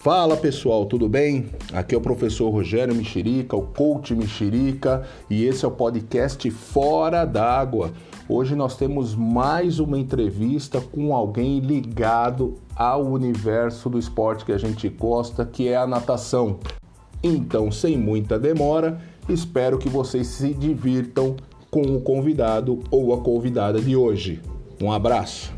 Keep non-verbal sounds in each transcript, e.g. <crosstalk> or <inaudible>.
Fala pessoal, tudo bem? Aqui é o professor Rogério Mexerica, o coach Mexerica, e esse é o podcast Fora d'Água. Hoje nós temos mais uma entrevista com alguém ligado ao universo do esporte que a gente gosta, que é a natação. Então, sem muita demora, espero que vocês se divirtam com o convidado ou a convidada de hoje. Um abraço.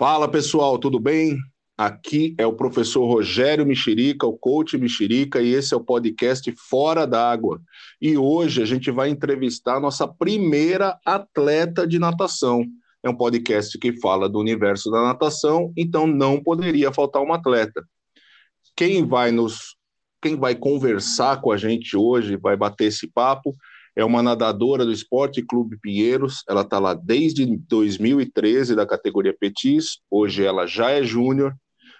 Fala pessoal, tudo bem? Aqui é o professor Rogério Mexerica, o coach Mexerica, e esse é o podcast Fora d'Água. E hoje a gente vai entrevistar a nossa primeira atleta de natação. É um podcast que fala do universo da natação, então não poderia faltar uma atleta. Quem vai nos quem vai conversar com a gente hoje, vai bater esse papo, é uma nadadora do Esporte Clube Pinheiros. Ela está lá desde 2013 da categoria Petis. Hoje ela já é júnior,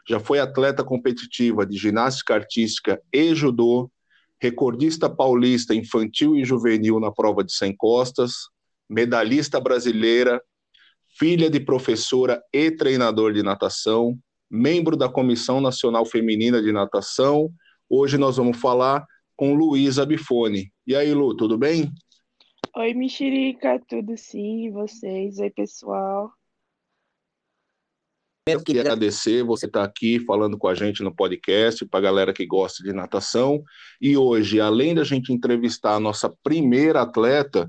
já foi atleta competitiva de ginástica artística e judô, recordista paulista infantil e juvenil na prova de 100 costas, medalhista brasileira, filha de professora e treinador de natação, membro da Comissão Nacional Feminina de Natação. Hoje nós vamos falar com Luísa Bifone. E aí, Lu, tudo bem? Oi, Mexerica, tudo sim, e vocês? Oi, pessoal. Eu queria agradecer você estar aqui falando com a gente no podcast, para a galera que gosta de natação. E hoje, além da gente entrevistar a nossa primeira atleta,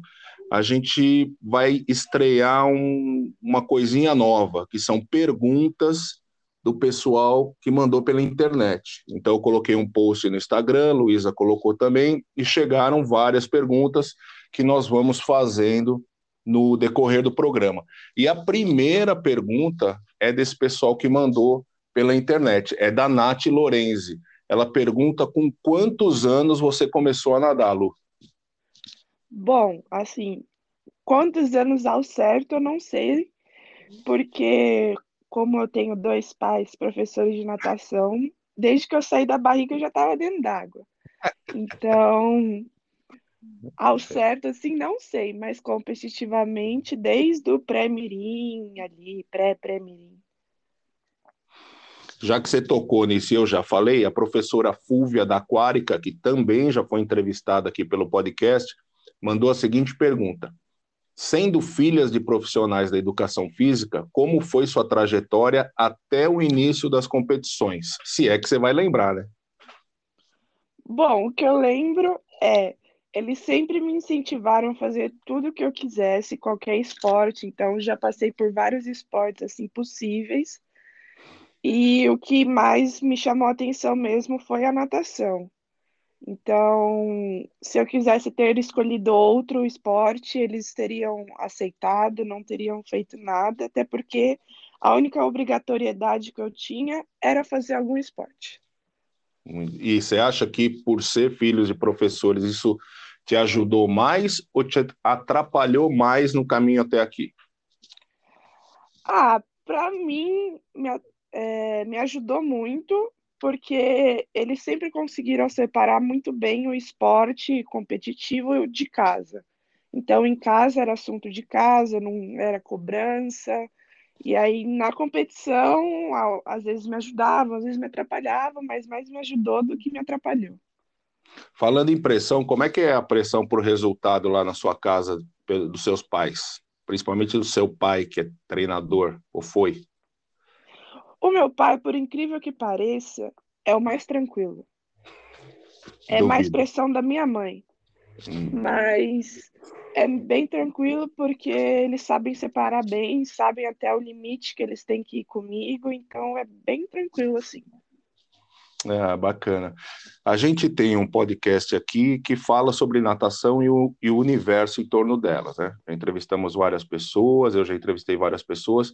a gente vai estrear um, uma coisinha nova, que são perguntas do pessoal que mandou pela internet. Então, eu coloquei um post no Instagram, Luísa colocou também, e chegaram várias perguntas que nós vamos fazendo no decorrer do programa. E a primeira pergunta é desse pessoal que mandou pela internet, é da Nath Lorenzi. Ela pergunta com quantos anos você começou a nadar, Lu? Bom, assim, quantos anos ao certo eu não sei, porque como eu tenho dois pais professores de natação, desde que eu saí da barriga eu já estava dentro d'água. Então, ao certo, assim, não sei, mas competitivamente, desde o pré-mirim ali, pré-pré-mirim. Já que você tocou nisso, eu já falei, a professora Fúvia da Aquárica, que também já foi entrevistada aqui pelo podcast, mandou a seguinte pergunta: Sendo filhas de profissionais da educação física, como foi sua trajetória até o início das competições? Se é que você vai lembrar, né? Bom, o que eu lembro é eles sempre me incentivaram a fazer tudo o que eu quisesse, qualquer esporte. Então, já passei por vários esportes assim possíveis. E o que mais me chamou a atenção mesmo foi a natação. Então, se eu quisesse ter escolhido outro esporte, eles teriam aceitado, não teriam feito nada, até porque a única obrigatoriedade que eu tinha era fazer algum esporte. E você acha que por ser filhos de professores, isso te ajudou mais ou te atrapalhou mais no caminho até aqui? Ah, para mim, me, é, me ajudou muito, porque eles sempre conseguiram separar muito bem o esporte competitivo de casa. Então, em casa era assunto de casa, não era cobrança. E aí, na competição, às vezes me ajudava, às vezes me atrapalhava, mas mais me ajudou do que me atrapalhou. Falando em pressão, como é que é a pressão por resultado lá na sua casa dos seus pais? Principalmente do seu pai, que é treinador, ou foi? O meu pai, por incrível que pareça, é o mais tranquilo. É Duvido. mais pressão da minha mãe. Hum. Mas é bem tranquilo porque eles sabem separar bem, sabem até o limite que eles têm que ir comigo, então é bem tranquilo assim. É, bacana. A gente tem um podcast aqui que fala sobre natação e o, e o universo em torno delas, né? Já entrevistamos várias pessoas, eu já entrevistei várias pessoas,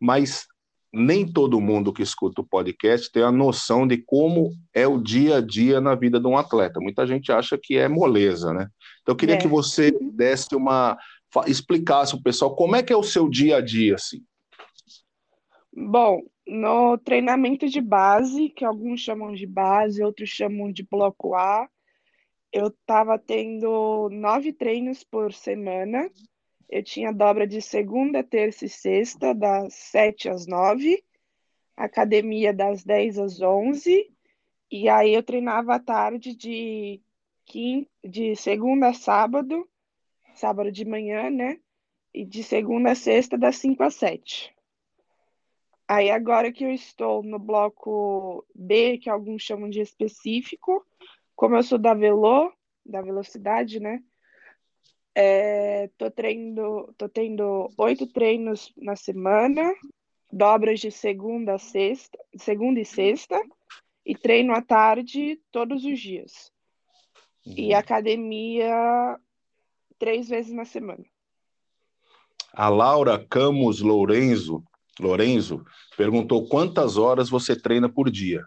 mas nem todo mundo que escuta o podcast tem a noção de como é o dia a dia na vida de um atleta. Muita gente acha que é moleza, né? Então eu queria é. que você desse uma explicasse o pessoal como é que é o seu dia a dia assim. Bom, no treinamento de base, que alguns chamam de base, outros chamam de bloco A, eu estava tendo nove treinos por semana eu tinha dobra de segunda, terça e sexta, das 7 às 9, academia das 10 às 11, e aí eu treinava à tarde de, quinta, de segunda a sábado, sábado de manhã, né? E de segunda a sexta, das 5 às 7. Aí agora que eu estou no bloco B, que alguns chamam de específico, como eu sou da Velo, da velocidade, né? É, tô, treino, tô tendo oito treinos na semana, dobras de segunda a sexta, segunda e sexta, e treino à tarde todos os dias. Uhum. E academia três vezes na semana. A Laura Camus Lourenço, Lourenço perguntou quantas horas você treina por dia.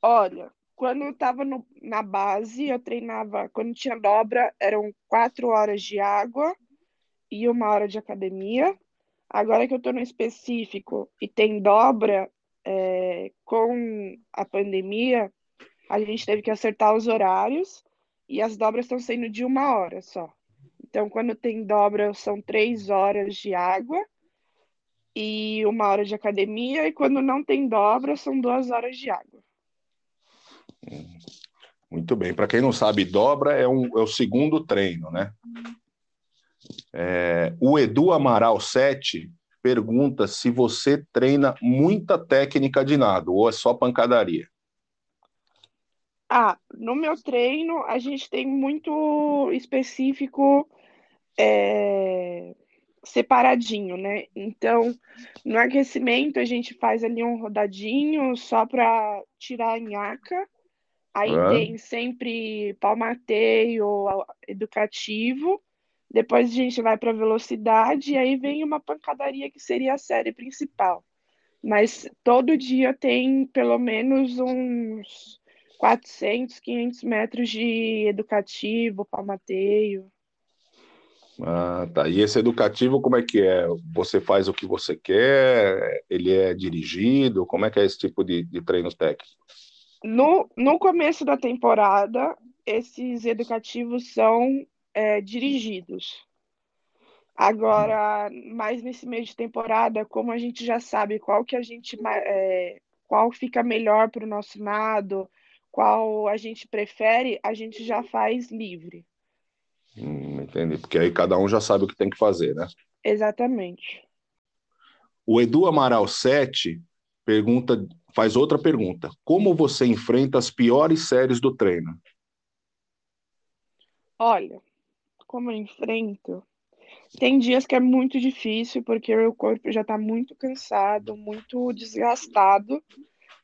Olha, quando eu estava na base, eu treinava, quando tinha dobra, eram quatro horas de água e uma hora de academia. Agora que eu estou no específico e tem dobra, é, com a pandemia, a gente teve que acertar os horários e as dobras estão sendo de uma hora só. Então, quando tem dobra, são três horas de água e uma hora de academia, e quando não tem dobra, são duas horas de água. Muito bem. Para quem não sabe, dobra é, um, é o segundo treino, né? É, o Edu Amaral 7 pergunta se você treina muita técnica de nado ou é só pancadaria. Ah, no meu treino a gente tem muito específico é, separadinho, né? Então, no aquecimento a gente faz ali um rodadinho só para tirar a nhaca Aí tem sempre palmateio educativo. Depois a gente vai para velocidade e aí vem uma pancadaria que seria a série principal. Mas todo dia tem pelo menos uns 400, 500 metros de educativo, palmateio. Ah, tá. E esse educativo, como é que é? Você faz o que você quer? Ele é dirigido? Como é que é esse tipo de, de treino técnico? No, no começo da temporada, esses educativos são é, dirigidos. Agora, mais nesse meio de temporada, como a gente já sabe qual que a gente é, qual fica melhor para o nosso nado, qual a gente prefere, a gente já faz livre. Hum, entendi, porque aí cada um já sabe o que tem que fazer, né? Exatamente. O Edu Amaral 7 pergunta faz outra pergunta: Como você enfrenta as piores séries do treino? Olha, como eu enfrento? Tem dias que é muito difícil, porque o corpo já está muito cansado, muito desgastado,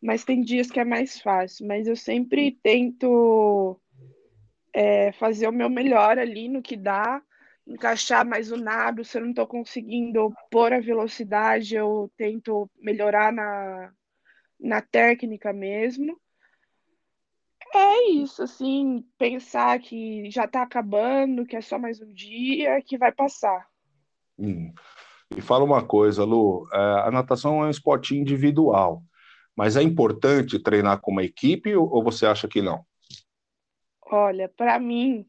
mas tem dias que é mais fácil. Mas eu sempre tento é, fazer o meu melhor ali no que dá, encaixar mais o nado. Se eu não estou conseguindo pôr a velocidade, eu tento melhorar na, na técnica mesmo. É isso, assim, pensar que já está acabando, que é só mais um dia, que vai passar. Hum. E fala uma coisa, Lu, é, a natação é um esporte individual, mas é importante treinar com uma equipe ou você acha que não? Olha, para mim,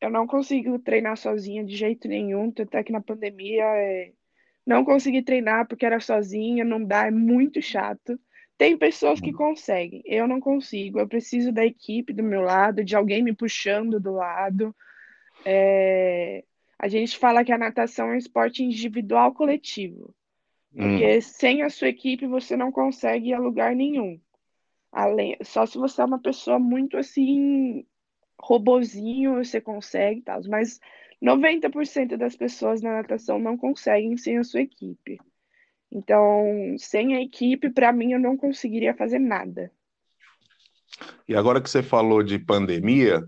eu não consigo treinar sozinha de jeito nenhum, até que na pandemia é... não consegui treinar porque era sozinha, não dá, é muito chato. Tem pessoas que conseguem, eu não consigo. Eu preciso da equipe do meu lado, de alguém me puxando do lado. É... A gente fala que a natação é um esporte individual coletivo, porque hum. sem a sua equipe você não consegue ir a lugar nenhum. Além... Só se você é uma pessoa muito assim, robozinho, você consegue, tal. mas 90% das pessoas na natação não conseguem sem a sua equipe. Então, sem a equipe, para mim, eu não conseguiria fazer nada. E agora que você falou de pandemia,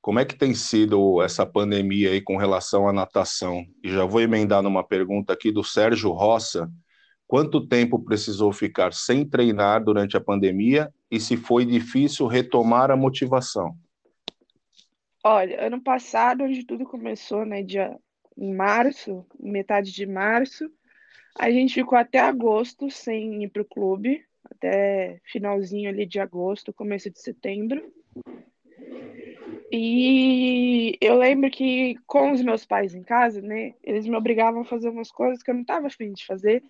como é que tem sido essa pandemia aí com relação à natação? E já vou emendar numa pergunta aqui do Sérgio Roça. Quanto tempo precisou ficar sem treinar durante a pandemia e se foi difícil retomar a motivação? Olha, ano passado, onde tudo começou, né, dia em março, metade de março, a gente ficou até agosto sem ir para o clube, até finalzinho ali de agosto, começo de setembro. E eu lembro que com os meus pais em casa, né, eles me obrigavam a fazer umas coisas que eu não estava afim de fazer,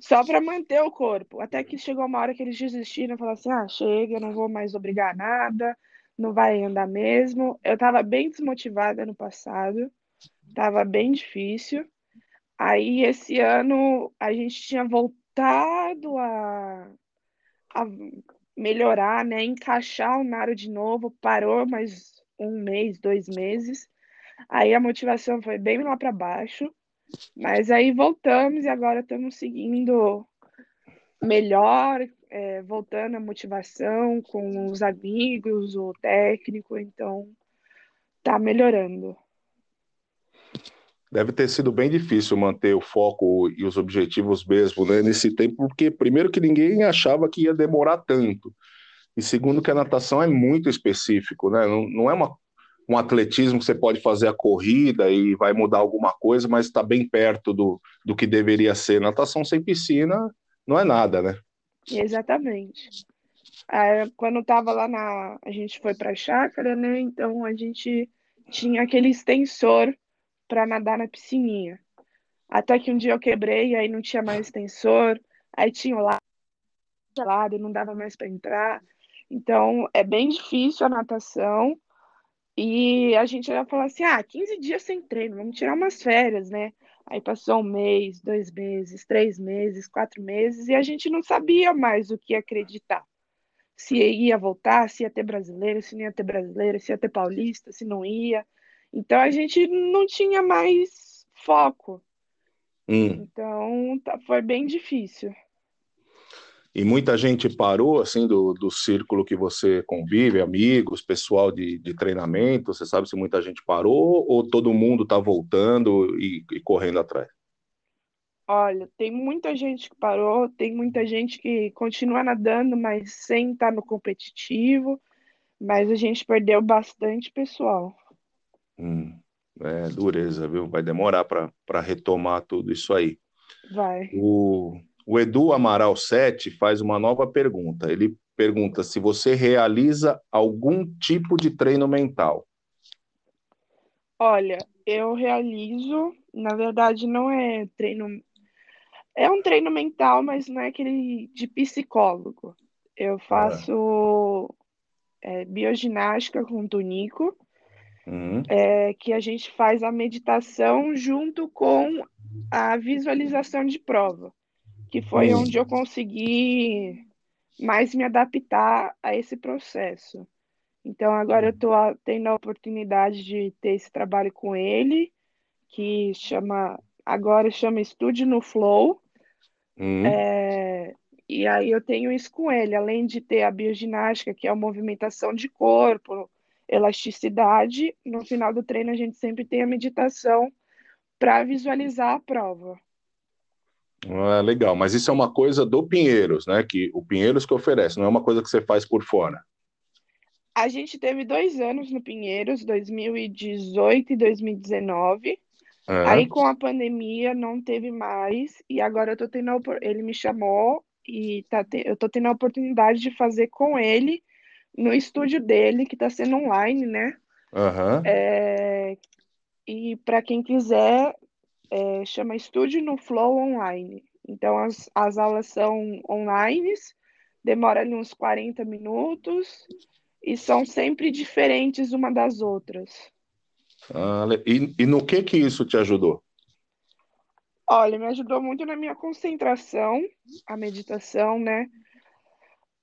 só para manter o corpo. Até que chegou uma hora que eles desistiram, falaram assim: ah, chega, não vou mais obrigar nada, não vai andar mesmo. Eu estava bem desmotivada no passado, estava bem difícil. Aí esse ano a gente tinha voltado a, a melhorar, né, encaixar o Naro de novo, parou mais um mês, dois meses. Aí a motivação foi bem lá para baixo. Mas aí voltamos e agora estamos seguindo melhor, é, voltando a motivação com os amigos, o técnico, então tá melhorando. Deve ter sido bem difícil manter o foco e os objetivos mesmo né, nesse tempo, porque primeiro que ninguém achava que ia demorar tanto, e segundo que a natação é muito específico, né? Não, não é uma um atletismo que você pode fazer a corrida e vai mudar alguma coisa, mas está bem perto do, do que deveria ser. Natação sem piscina não é nada, né? Exatamente. É, quando estava lá na. A gente foi para a chácara, né? Então a gente tinha aquele extensor para nadar na piscininha. Até que um dia eu quebrei, aí não tinha mais extensor, aí tinha o lado gelado, não dava mais para entrar. Então é bem difícil a natação e a gente ia falar assim: ah, 15 dias sem treino, vamos tirar umas férias, né? Aí passou um mês, dois meses, três meses, quatro meses, e a gente não sabia mais o que acreditar. Se ia voltar, se ia ter brasileiro, se não ia ter brasileiro, se ia ter paulista, se não ia. Então a gente não tinha mais foco. Hum. Então tá, foi bem difícil. E muita gente parou, assim, do, do círculo que você convive, amigos, pessoal de, de treinamento. Você sabe se muita gente parou ou todo mundo está voltando e, e correndo atrás? Olha, tem muita gente que parou, tem muita gente que continua nadando, mas sem estar no competitivo. Mas a gente perdeu bastante pessoal. Hum, é dureza, viu? Vai demorar para retomar tudo isso aí. Vai. O, o Edu Amaral 7 faz uma nova pergunta. Ele pergunta se você realiza algum tipo de treino mental. Olha, eu realizo, na verdade não é treino é um treino mental, mas não é aquele de psicólogo. Eu faço é. É, bioginástica com o Tunico, uhum. é, que a gente faz a meditação junto com a visualização de prova que foi onde eu consegui mais me adaptar a esse processo. Então, agora eu estou tendo a oportunidade de ter esse trabalho com ele, que chama agora chama Estúdio no Flow. Uhum. É, e aí eu tenho isso com ele, além de ter a bioginástica, que é a movimentação de corpo, elasticidade, no final do treino a gente sempre tem a meditação para visualizar a prova. Ah, legal, mas isso é uma coisa do Pinheiros, né? Que o Pinheiros que oferece, não é uma coisa que você faz por fora. A gente teve dois anos no Pinheiros, 2018 e 2019. É. Aí com a pandemia não teve mais e agora eu tô tendo a, ele me chamou e tá te, eu tô tendo a oportunidade de fazer com ele no estúdio dele que está sendo online, né? Uhum. É, e para quem quiser é, chama Estúdio no Flow Online. Então, as, as aulas são online, demora ali uns 40 minutos e são sempre diferentes uma das outras. Ah, e, e no que que isso te ajudou? Olha, me ajudou muito na minha concentração, a meditação, né?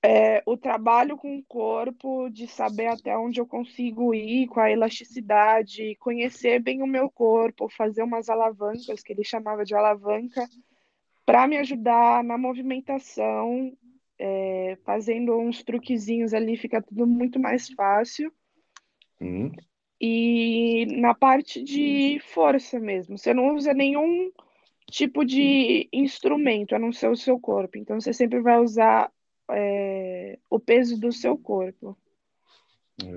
É, o trabalho com o corpo, de saber até onde eu consigo ir com a elasticidade, conhecer bem o meu corpo, fazer umas alavancas, que ele chamava de alavanca, para me ajudar na movimentação, é, fazendo uns truquezinhos ali, fica tudo muito mais fácil. Uhum. E na parte de força mesmo, você não usa nenhum tipo de instrumento a não ser o seu corpo, então você sempre vai usar é, o peso do seu corpo.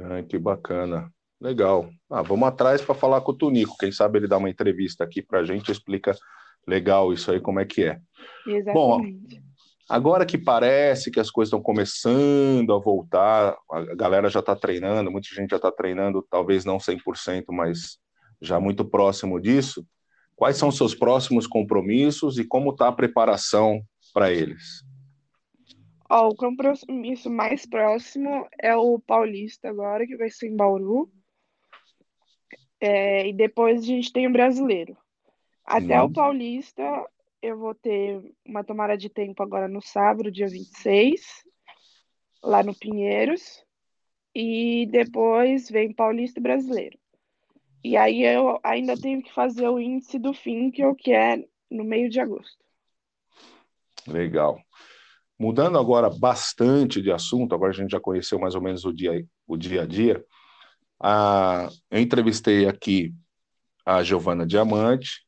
Ai, que bacana. Legal. Ah, vamos atrás para falar com o Tunico. Quem sabe ele dá uma entrevista aqui para a gente, explica legal isso aí, como é que é. Exatamente. Bom, Agora que parece que as coisas estão começando a voltar, a galera já está treinando, muita gente já está treinando, talvez não 100%, mas já muito próximo disso. Quais são os seus próximos compromissos e como está a preparação para eles? Ó, o compromisso mais próximo é o Paulista agora, que vai ser em Bauru. É, e depois a gente tem o brasileiro. Até o Paulista, eu vou ter uma tomada de tempo agora no sábado, dia 26, lá no Pinheiros. E depois vem Paulista e Brasileiro. E aí eu ainda tenho que fazer o índice do fim, que eu quero no meio de agosto. Legal. Mudando agora bastante de assunto, agora a gente já conheceu mais ou menos o dia, o dia a dia. Eu entrevistei aqui a Giovana Diamante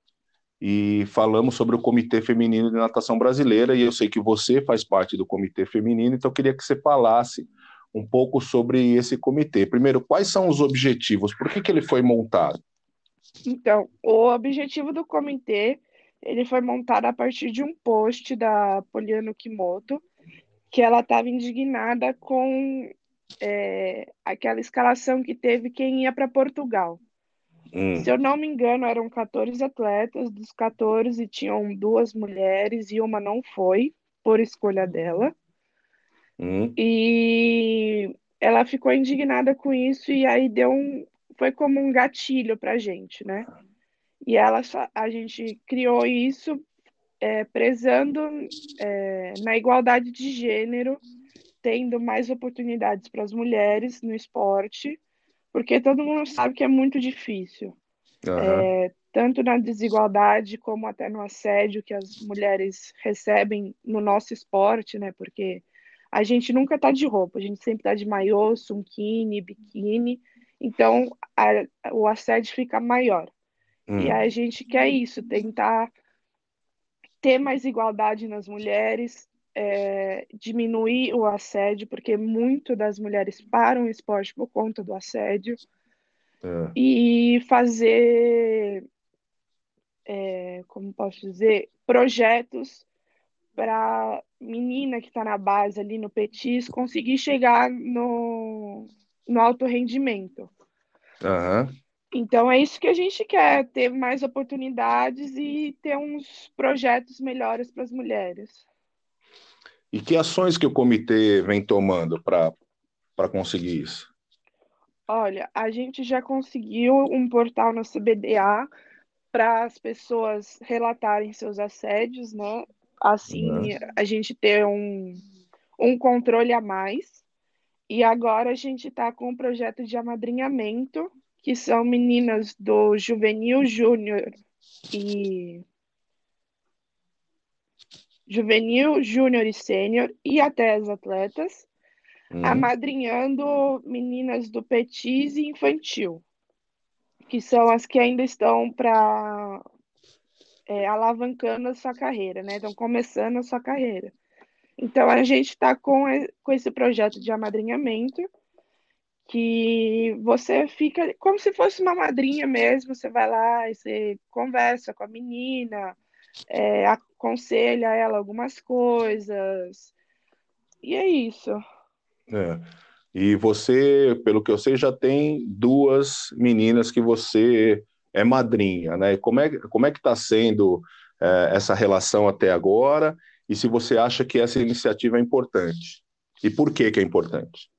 e falamos sobre o Comitê Feminino de Natação Brasileira, e eu sei que você faz parte do Comitê Feminino, então eu queria que você falasse um pouco sobre esse comitê. Primeiro, quais são os objetivos? Por que, que ele foi montado? Então, o objetivo do comitê ele foi montado a partir de um post da Poliano Kimoto, que ela estava indignada com é, aquela escalação que teve quem ia para Portugal. Hum. Se eu não me engano, eram 14 atletas, dos 14 tinham duas mulheres e uma não foi, por escolha dela. Hum. E ela ficou indignada com isso e aí deu um, foi como um gatilho para gente, né? E ela, a gente criou isso é, prezando é, na igualdade de gênero, tendo mais oportunidades para as mulheres no esporte, porque todo mundo sabe que é muito difícil. Uhum. É, tanto na desigualdade como até no assédio que as mulheres recebem no nosso esporte, né? Porque a gente nunca está de roupa, a gente sempre está de maiô, sunquini, biquíni, então a, o assédio fica maior. Hum. E a gente quer isso, tentar ter mais igualdade nas mulheres, é, diminuir o assédio, porque muito das mulheres param o esporte por conta do assédio, é. e fazer, é, como posso dizer, projetos para menina que está na base ali no Petis conseguir chegar no, no alto rendimento. Uhum. Então é isso que a gente quer, ter mais oportunidades e ter uns projetos melhores para as mulheres. E que ações que o comitê vem tomando para conseguir isso? Olha, a gente já conseguiu um portal no CBDA para as pessoas relatarem seus assédios, né? assim uhum. a gente ter um, um controle a mais. E agora a gente está com um projeto de amadrinhamento, que são meninas do Juvenil Júnior e Juvenil, Júnior e Sênior e até as atletas, uhum. amadrinhando meninas do Petis e Infantil, que são as que ainda estão para é, alavancando a sua carreira, né? Estão começando a sua carreira. Então, a gente está com, com esse projeto de amadrinhamento, que você fica como se fosse uma madrinha mesmo, você vai lá e você conversa com a menina, é, aconselha ela algumas coisas, e é isso. É. E você, pelo que eu sei, já tem duas meninas que você é madrinha, né? Como é, como é que está sendo é, essa relação até agora? E se você acha que essa iniciativa é importante? E por que, que é importante?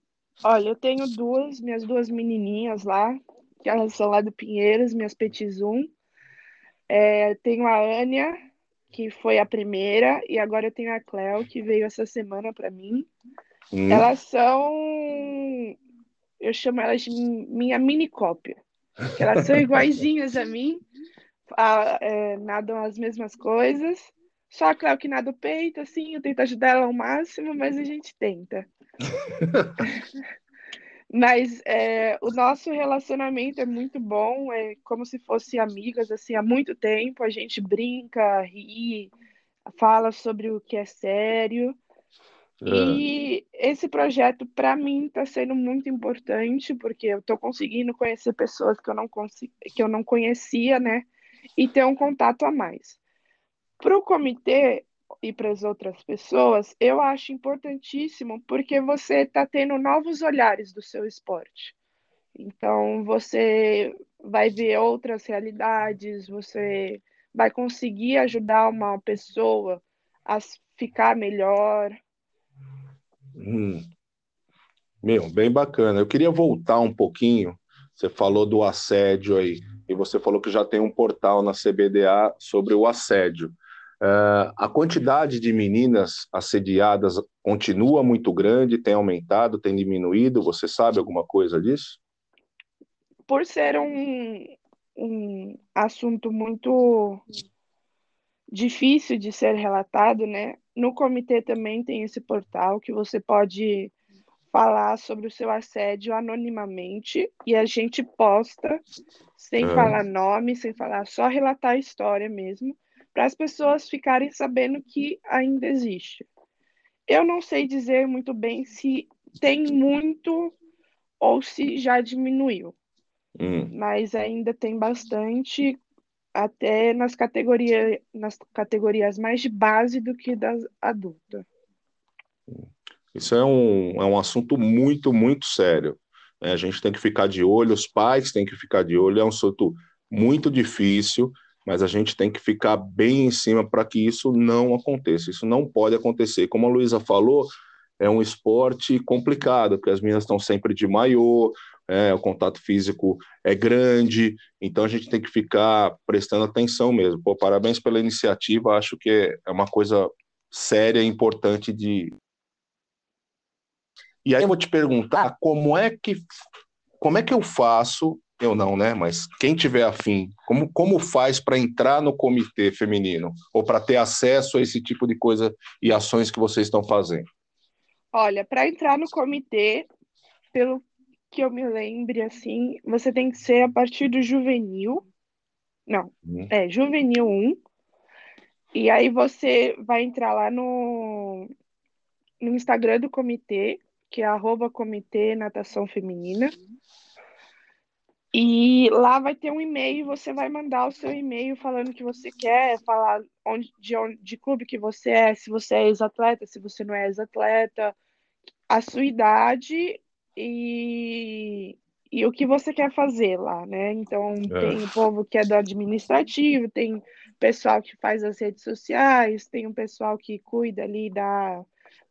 Olha, eu tenho duas, minhas duas menininhas lá, que elas são lá do Pinheiros, minhas petizum. É, tenho a Ania, que foi a primeira, e agora eu tenho a Cleo, que veio essa semana para mim. Hum. Elas são. Eu chamo elas de minha mini cópia elas são <laughs> iguaizinhas a mim, a, é, nadam as mesmas coisas. Só claro que nada o peito, assim, eu tento ajudar ela ao máximo, mas a gente tenta. <laughs> mas é, o nosso relacionamento é muito bom, é como se fosse amigas, assim, há muito tempo. A gente brinca, ri, fala sobre o que é sério. É. E esse projeto, para mim, está sendo muito importante, porque eu estou conseguindo conhecer pessoas que eu, não que eu não conhecia, né? E ter um contato a mais. Para o comitê, e para as outras pessoas, eu acho importantíssimo porque você está tendo novos olhares do seu esporte. Então, você vai ver outras realidades, você vai conseguir ajudar uma pessoa a ficar melhor. Hum. Meu, bem bacana. Eu queria voltar um pouquinho. Você falou do assédio aí, e você falou que já tem um portal na CBDA sobre o assédio. Uh, a quantidade de meninas assediadas continua muito grande, tem aumentado, tem diminuído? Você sabe alguma coisa disso? Por ser um, um assunto muito difícil de ser relatado, né? No comitê também tem esse portal que você pode falar sobre o seu assédio anonimamente e a gente posta sem é. falar nome, sem falar, só relatar a história mesmo para as pessoas ficarem sabendo que ainda existe. Eu não sei dizer muito bem se tem muito ou se já diminuiu, hum. mas ainda tem bastante, até nas categorias, nas categorias mais de base do que das adulta. Isso é um, é um assunto muito, muito sério. Né? A gente tem que ficar de olho, os pais têm que ficar de olho, é um assunto muito difícil mas a gente tem que ficar bem em cima para que isso não aconteça. Isso não pode acontecer. Como a Luísa falou, é um esporte complicado, porque as meninas estão sempre de maiô, é, o contato físico é grande, então a gente tem que ficar prestando atenção mesmo. Pô, parabéns pela iniciativa, acho que é uma coisa séria e importante de. E aí eu vou te perguntar como é que como é que eu faço eu não, né? Mas quem tiver afim, como, como faz para entrar no comitê feminino ou para ter acesso a esse tipo de coisa e ações que vocês estão fazendo? Olha, para entrar no comitê, pelo que eu me lembre, assim, você tem que ser a partir do juvenil. Não, hum. é juvenil 1. E aí você vai entrar lá no, no Instagram do comitê, que é arroba comitê natação feminina. E lá vai ter um e-mail, você vai mandar o seu e-mail falando que você quer, falar onde, de, onde, de clube que você é, se você é ex-atleta, se você não é ex-atleta, a sua idade e, e o que você quer fazer lá, né? Então, é. tem o povo que é do administrativo, tem pessoal que faz as redes sociais, tem um pessoal que cuida ali da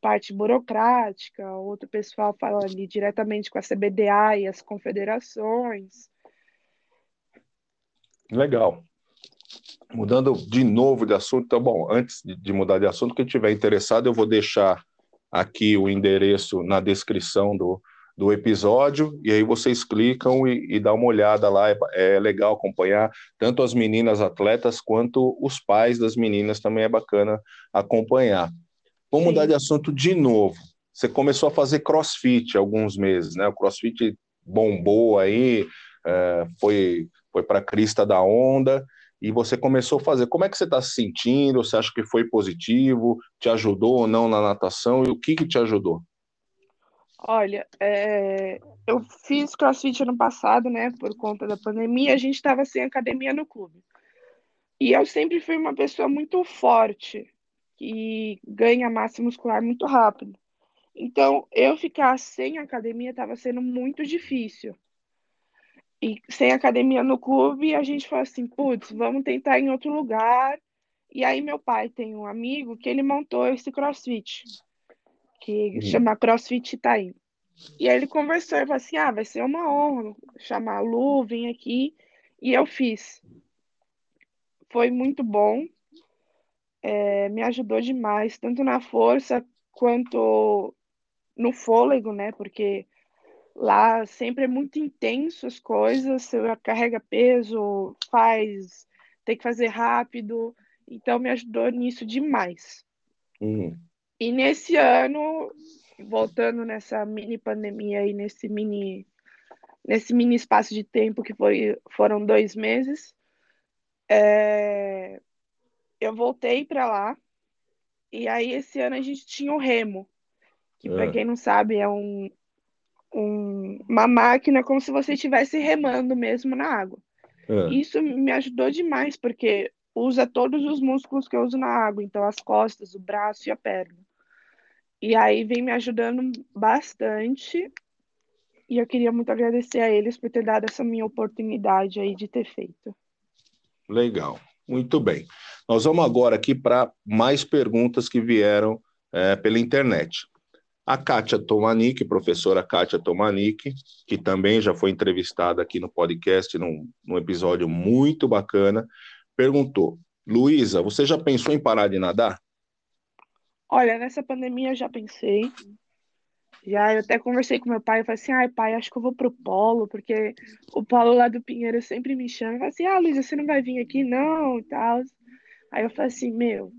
parte burocrática, outro pessoal fala ali diretamente com a CBDA e as confederações. Legal. Mudando de novo de assunto, então, bom, antes de mudar de assunto, quem tiver interessado, eu vou deixar aqui o endereço na descrição do, do episódio, e aí vocês clicam e, e dá uma olhada lá, é, é, legal acompanhar tanto as meninas atletas quanto os pais das meninas também é bacana acompanhar. Vamos Sim. mudar de assunto de novo. Você começou a fazer crossfit há alguns meses, né? O crossfit bombou aí, é, foi, foi para a crista da onda e você começou a fazer. Como é que você está se sentindo? Você acha que foi positivo? Te ajudou ou não na natação? E o que, que te ajudou? Olha, é, eu fiz crossfit ano passado, né? Por conta da pandemia, a gente estava sem academia no clube. E eu sempre fui uma pessoa muito forte que ganha massa muscular muito rápido. Então, eu ficar sem academia estava sendo muito difícil. E sem academia no clube, a gente falou assim, putz, vamos tentar em outro lugar. E aí meu pai tem um amigo que ele montou esse CrossFit, que uhum. chama CrossFit Itaim. E aí ele conversou e falou assim, ah, vai ser uma honra chamar a Lu, vir aqui. E eu fiz. Foi muito bom é, me ajudou demais, tanto na força quanto no fôlego, né? Porque lá sempre é muito intenso as coisas, você carrega peso, faz, tem que fazer rápido, então me ajudou nisso demais. Uhum. E nesse ano, voltando nessa mini pandemia aí, nesse mini, nesse mini espaço de tempo que foi, foram dois meses, é, eu voltei para lá. E aí esse ano a gente tinha o remo, que para é. quem não sabe é um, um, uma máquina como se você estivesse remando mesmo na água. É. Isso me ajudou demais, porque usa todos os músculos que eu uso na água, então as costas, o braço e a perna. E aí vem me ajudando bastante. E eu queria muito agradecer a eles por ter dado essa minha oportunidade aí de ter feito. Legal, muito bem. Nós vamos agora aqui para mais perguntas que vieram é, pela internet. A Kátia Tomanik, professora Kátia Tomanik, que também já foi entrevistada aqui no podcast, num, num episódio muito bacana, perguntou: Luísa, você já pensou em parar de nadar? Olha, nessa pandemia eu já pensei. Já eu até conversei com meu pai, eu falei assim, ai pai, acho que eu vou pro polo, porque o polo lá do Pinheiro sempre me chama, e fala assim, ah, Luísa, você não vai vir aqui não, e tal. Aí eu falei assim, meu,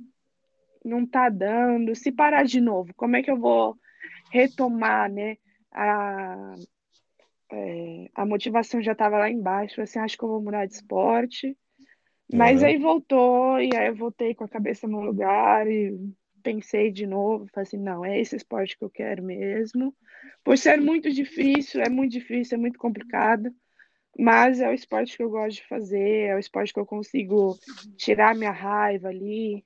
não tá dando, se parar de novo, como é que eu vou retomar, né? A, é, a motivação já estava lá embaixo, assim, acho que eu vou mudar de esporte. Mas uhum. aí voltou, e aí eu voltei com a cabeça no lugar e pensei de novo, falei assim, não, é esse esporte que eu quero mesmo. Por ser muito difícil, é muito difícil, é muito complicado, mas é o esporte que eu gosto de fazer, é o esporte que eu consigo tirar minha raiva ali,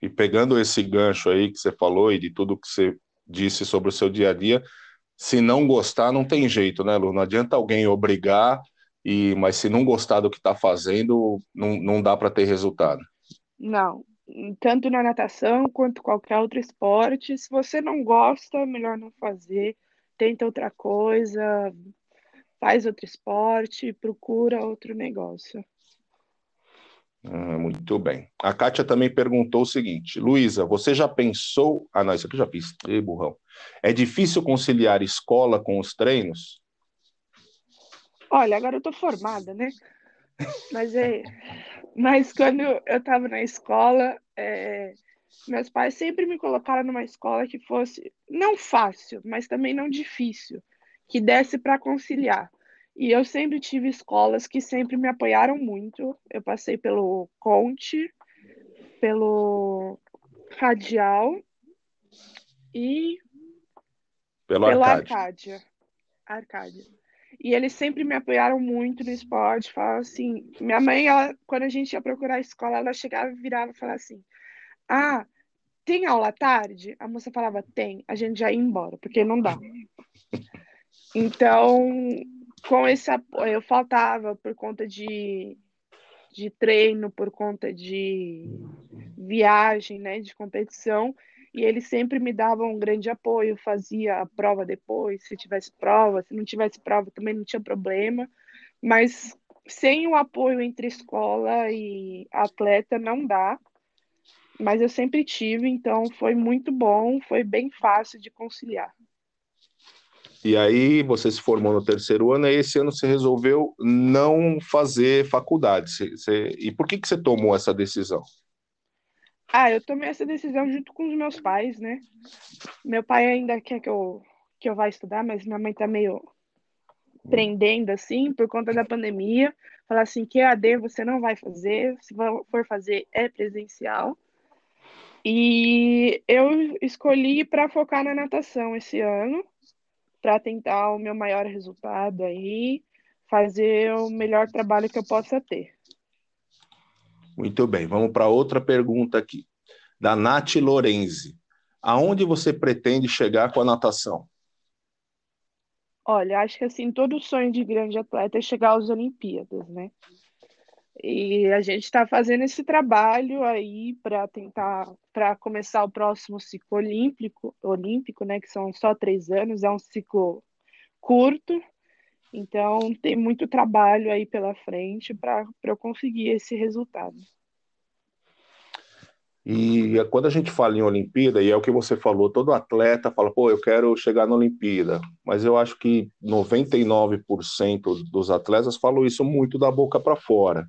e pegando esse gancho aí que você falou e de tudo que você disse sobre o seu dia a dia, se não gostar, não tem jeito, né, Lu? Não adianta alguém obrigar, e mas se não gostar do que está fazendo, não, não dá para ter resultado. Não, tanto na natação quanto qualquer outro esporte, se você não gosta, melhor não fazer, tenta outra coisa, faz outro esporte, procura outro negócio. Ah, muito bem. A Kátia também perguntou o seguinte: Luísa, você já pensou. Ah, não, isso aqui eu já fiz. Ei, burrão. É difícil conciliar escola com os treinos? Olha, agora eu tô formada, né? Mas, é... Mas quando eu estava na escola, é... meus pais sempre me colocaram numa escola que fosse não fácil, mas também não difícil, que desse para conciliar. E eu sempre tive escolas que sempre me apoiaram muito. Eu passei pelo Conte, pelo Radial e pelo pela Arcádia. Arcádia. Arcádia. E eles sempre me apoiaram muito no esporte. Falavam assim, minha mãe, ela, quando a gente ia procurar a escola, ela chegava, virava e falava assim: Ah, tem aula à tarde? A moça falava, tem. A gente já ia embora, porque não dá. <laughs> Então, com esse apoio, eu faltava por conta de, de treino, por conta de viagem, né, de competição, e eles sempre me davam um grande apoio, fazia a prova depois, se tivesse prova, se não tivesse prova também não tinha problema, mas sem o apoio entre escola e atleta não dá, mas eu sempre tive, então foi muito bom, foi bem fácil de conciliar. E aí você se formou no terceiro ano, e esse ano você resolveu não fazer faculdade. Você, você... E por que, que você tomou essa decisão? Ah, eu tomei essa decisão junto com os meus pais, né? Meu pai ainda quer que eu, que eu vá estudar, mas minha mãe tá meio prendendo, assim, por conta da pandemia. Falar assim, que AD você não vai fazer, se for fazer é presencial. E eu escolhi para focar na natação esse ano para tentar o meu maior resultado aí, fazer o melhor trabalho que eu possa ter. Muito bem, vamos para outra pergunta aqui, da Nath Lorenzi. Aonde você pretende chegar com a natação? Olha, acho que assim, todo sonho de grande atleta é chegar às Olimpíadas, né? E a gente está fazendo esse trabalho aí para tentar, para começar o próximo ciclo olímpico, olímpico, né? Que são só três anos, é um ciclo curto, então tem muito trabalho aí pela frente para eu conseguir esse resultado. E quando a gente fala em Olimpíada, e é o que você falou, todo atleta fala, pô, eu quero chegar na Olimpíada. Mas eu acho que 99% dos atletas falam isso muito da boca para fora.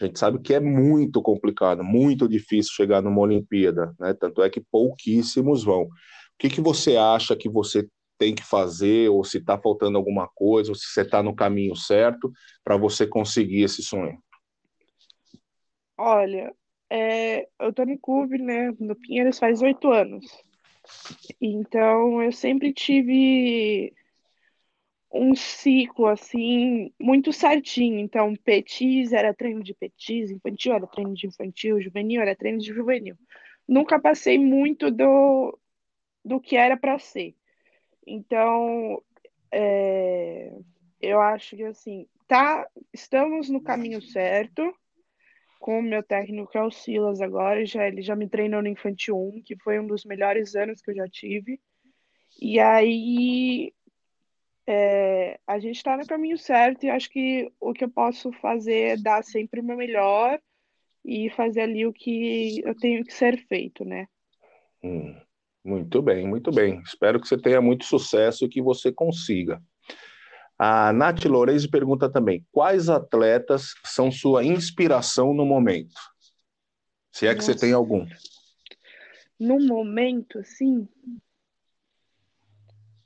A gente sabe que é muito complicado, muito difícil chegar numa Olimpíada, né? Tanto é que pouquíssimos vão. O que, que você acha que você tem que fazer, ou se está faltando alguma coisa, ou se você está no caminho certo para você conseguir esse sonho? Olha, é, eu estou no clube, né, no Pinheiros faz oito anos. Então, eu sempre tive um ciclo assim muito certinho. Então, petis era treino de petis, infantil era treino de infantil, juvenil era treino de juvenil. Nunca passei muito do, do que era para ser. Então, é, eu acho que assim, tá, estamos no caminho certo. Com o meu técnico que é o Silas agora, já ele já me treinou no infantil 1, que foi um dos melhores anos que eu já tive. E aí é, a gente está no caminho certo e acho que o que eu posso fazer é dar sempre o meu melhor e fazer ali o que eu tenho que ser feito, né? Hum, muito bem, muito bem. Espero que você tenha muito sucesso e que você consiga. A Nath Lourenço pergunta também: quais atletas são sua inspiração no momento? Se é que Nossa. você tem algum. No momento, sim,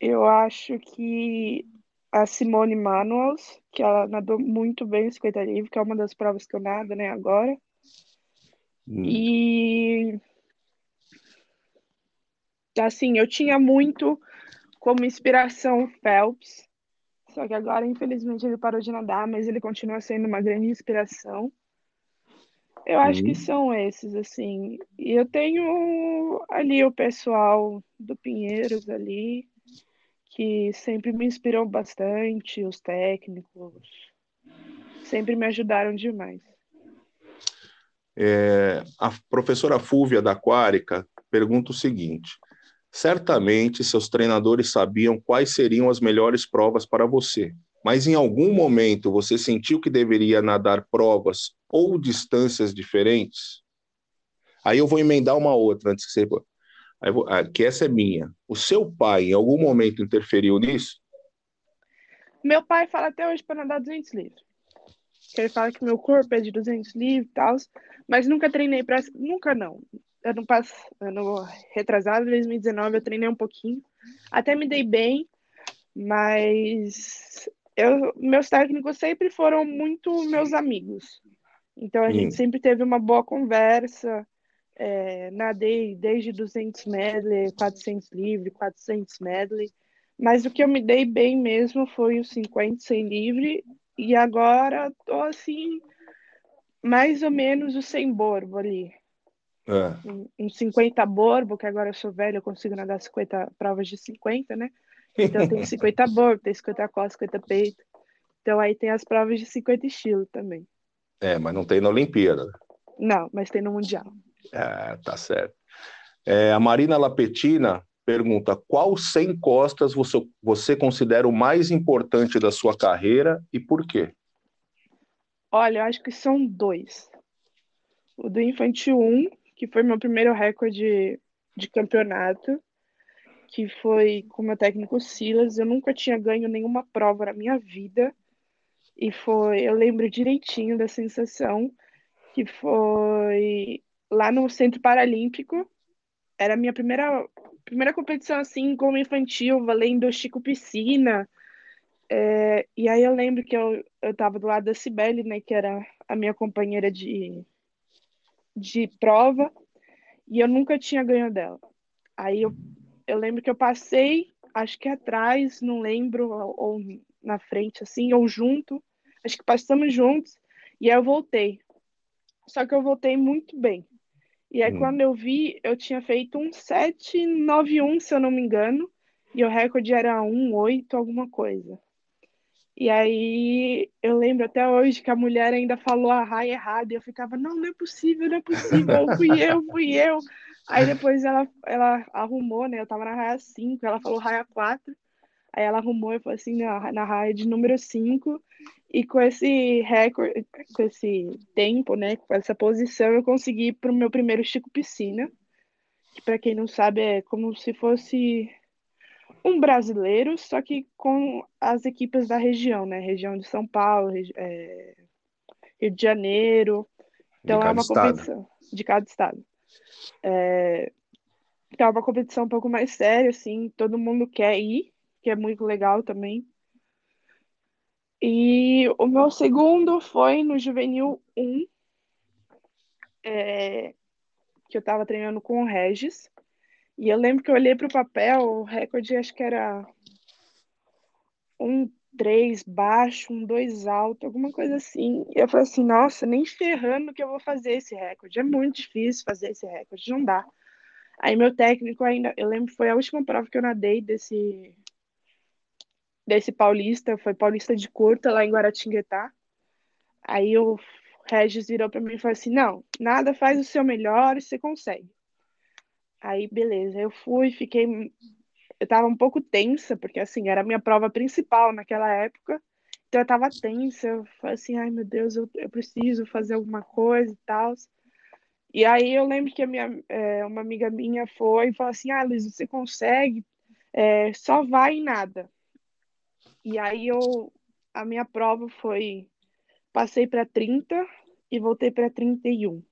eu acho que a Simone Manuels, que ela nadou muito bem no 50 livre, que é uma das provas que eu nado, né, agora. Hum. E assim, eu tinha muito como inspiração Phelps, só que agora, infelizmente, ele parou de nadar, mas ele continua sendo uma grande inspiração. Eu acho que são esses, assim. E eu tenho ali o pessoal do Pinheiros ali, que sempre me inspirou bastante, os técnicos, sempre me ajudaram demais. É, a professora Fúvia da Aquárica pergunta o seguinte: certamente seus treinadores sabiam quais seriam as melhores provas para você, mas em algum momento você sentiu que deveria nadar provas ou distâncias diferentes? Aí eu vou emendar uma outra antes que você que essa é minha. O seu pai, em algum momento, interferiu nisso? Meu pai fala até hoje para nadar 200 livros. ele fala que meu corpo é de 200 livros e tal, mas nunca treinei para. Nunca não. Ano, passo, ano retrasado, 2019, eu treinei um pouquinho. Até me dei bem, mas eu, meus técnicos sempre foram muito meus amigos. Então a hum. gente sempre teve uma boa conversa é, nadei desde 200 medley, 400 livre, 400 medley, mas o que eu me dei bem mesmo foi os 50 100 livre e agora tô assim mais ou menos o 100 borbo ali. É. Um, um 50 borbo, que agora eu sou velho, eu consigo nadar 50 provas de 50, né? Então tem 50 <laughs> borbo, tem 50 costas, 50 peito. Então aí tem as provas de 50 estilo também. É, mas não tem na Olimpíada. Não, mas tem no Mundial. É, tá certo. É, a Marina Lapetina pergunta: qual 100 costas você, você considera o mais importante da sua carreira e por quê? Olha, eu acho que são dois. O do Infantil 1, que foi meu primeiro recorde de campeonato, que foi com meu técnico Silas. Eu nunca tinha ganho nenhuma prova na minha vida. E foi, eu lembro direitinho da sensação que foi lá no Centro Paralímpico. Era a minha primeira, primeira competição assim, como infantil, valendo Chico Piscina. É, e aí eu lembro que eu, eu do lado da Cibele, né, que era a minha companheira de, de prova, e eu nunca tinha ganho dela. Aí eu, eu lembro que eu passei, acho que atrás, não lembro, ou, ou na frente, assim, ou junto, acho que passamos juntos, e aí eu voltei. Só que eu voltei muito bem. E aí, hum. quando eu vi, eu tinha feito um 791, se eu não me engano, e o recorde era 18, alguma coisa. E aí, eu lembro até hoje que a mulher ainda falou a raia errada, e eu ficava, não, não é possível, não é possível, fui eu, fui eu. Aí depois ela, ela arrumou, né, eu tava na raia 5, ela falou raia 4, aí ela arrumou e falou assim, na, na raia de número 5, e com esse recorde, com esse tempo, né, com essa posição, eu consegui ir para o meu primeiro Chico Piscina, que para quem não sabe é como se fosse um brasileiro, só que com as equipes da região, né, região de São Paulo, é, Rio de Janeiro, então é uma estado. competição de cada estado. É, então é uma competição um pouco mais séria, assim, todo mundo quer ir, que é muito legal também. E o meu segundo foi no Juvenil 1, é, que eu estava treinando com o Regis. E eu lembro que eu olhei para o papel, o recorde acho que era um três baixo, um dois alto, alguma coisa assim. E eu falei assim, nossa, nem ferrando que eu vou fazer esse recorde. É muito difícil fazer esse recorde, não dá. Aí meu técnico ainda, eu lembro, foi a última prova que eu nadei desse desse paulista, foi paulista de curta lá em Guaratinguetá. Aí o Regis virou para mim e falou assim: "Não, nada faz o seu melhor e você consegue". Aí beleza, eu fui, fiquei eu tava um pouco tensa, porque assim, era a minha prova principal naquela época. Então eu tava tensa, eu falei assim, ai meu Deus, eu, eu preciso fazer alguma coisa e tal. E aí eu lembro que a minha, é, uma amiga minha foi e falou assim, ah, Luiz, você consegue, é, só vai em nada. E aí eu, a minha prova foi, passei para 30 e voltei para 31.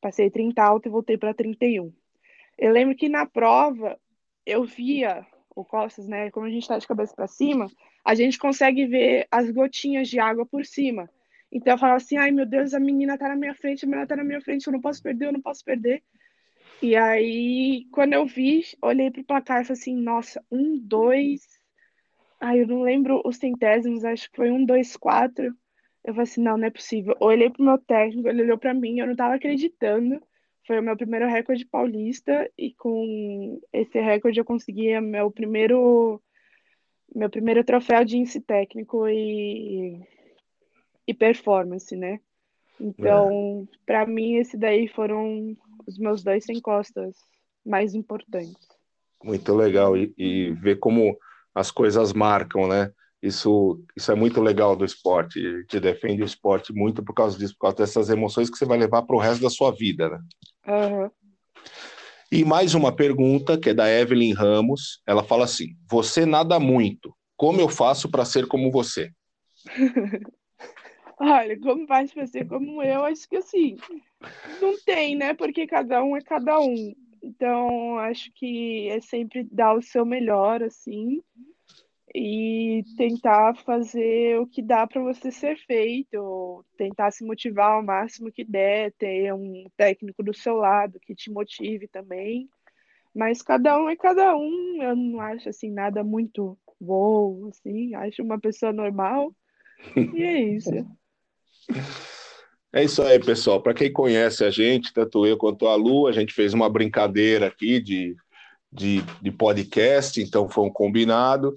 Passei 30 alto e voltei para 31. Eu lembro que na prova eu via o Costas, né? Como a gente está de cabeça para cima, a gente consegue ver as gotinhas de água por cima. Então eu falava assim, ai meu Deus, a menina tá na minha frente, a menina tá na minha frente, eu não posso perder, eu não posso perder. E aí, quando eu vi, olhei pro placar e falei assim, nossa, um, dois. Ai, eu não lembro os centésimos, acho que foi um, dois, quatro. Eu falei assim, não, não é possível. Eu olhei pro meu técnico, ele olhou para mim, eu não tava acreditando. Foi o meu primeiro recorde paulista e com esse recorde eu consegui meu primeiro meu primeiro troféu de índice técnico e, e performance, né? Então, é. para mim, esse daí foram os meus dois sem costas mais importantes. Muito legal e, e ver como as coisas marcam, né? Isso, isso é muito legal do esporte. Te defende o esporte muito por causa disso, por causa dessas emoções que você vai levar para o resto da sua vida, né? Uhum. E mais uma pergunta que é da Evelyn Ramos. Ela fala assim: Você nada muito. Como eu faço para ser como você? <laughs> Olha, como faz para ser como eu? Acho que assim, não tem, né? Porque cada um é cada um. Então, acho que é sempre dar o seu melhor, assim e tentar fazer o que dá para você ser feito, tentar se motivar ao máximo que der, ter um técnico do seu lado que te motive também. Mas cada um é cada um, eu não acho assim nada muito bom, assim, acho uma pessoa normal. E é isso. É isso aí, pessoal. Para quem conhece a gente, tanto eu quanto a Lu, a gente fez uma brincadeira aqui de, de, de podcast, então foi um combinado.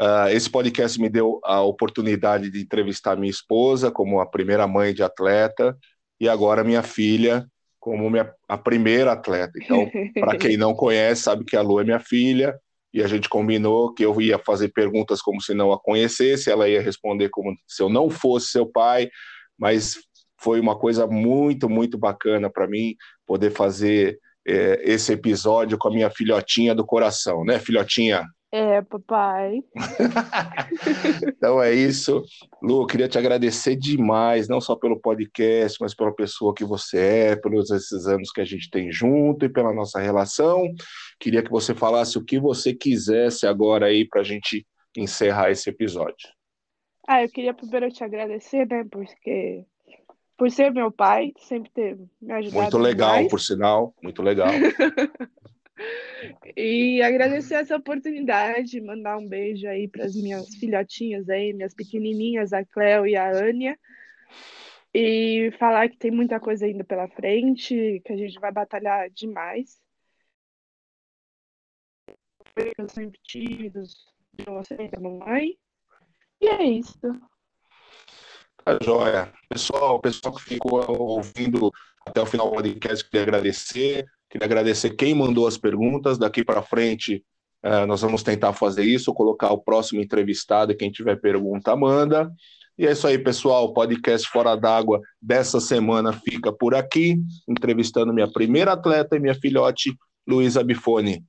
Uh, esse podcast me deu a oportunidade de entrevistar minha esposa como a primeira mãe de atleta e agora minha filha como minha, a primeira atleta. Então, <laughs> para quem não conhece, sabe que a Lu é minha filha e a gente combinou que eu ia fazer perguntas como se não a conhecesse, ela ia responder como se eu não fosse seu pai, mas foi uma coisa muito, muito bacana para mim poder fazer é, esse episódio com a minha filhotinha do coração, né, filhotinha? É, papai. <laughs> então é isso. Lu, queria te agradecer demais, não só pelo podcast, mas pela pessoa que você é, pelos esses anos que a gente tem junto e pela nossa relação. Queria que você falasse o que você quisesse agora aí para a gente encerrar esse episódio. Ah, eu queria primeiro te agradecer, né, porque por ser meu pai, sempre ter me ajudado. Muito legal, demais. por sinal, muito legal. <laughs> E agradecer essa oportunidade, mandar um beijo aí para as minhas filhotinhas aí, minhas pequenininhas, a Cleo e a Ania. E falar que tem muita coisa ainda pela frente, que a gente vai batalhar demais. Eu sempre tive de você e da mamãe. E é isso. Tá joia. Pessoal, pessoal que ficou ouvindo até o final do podcast, queria agradecer. Queria agradecer quem mandou as perguntas. Daqui para frente, uh, nós vamos tentar fazer isso, colocar o próximo entrevistado e quem tiver pergunta, manda. E é isso aí, pessoal. O podcast Fora d'Água dessa semana fica por aqui, entrevistando minha primeira atleta e minha filhote, Luísa Bifone.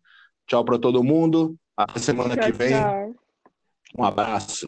Tchau para todo mundo. Até semana tchau, que vem. Tchau. Um abraço.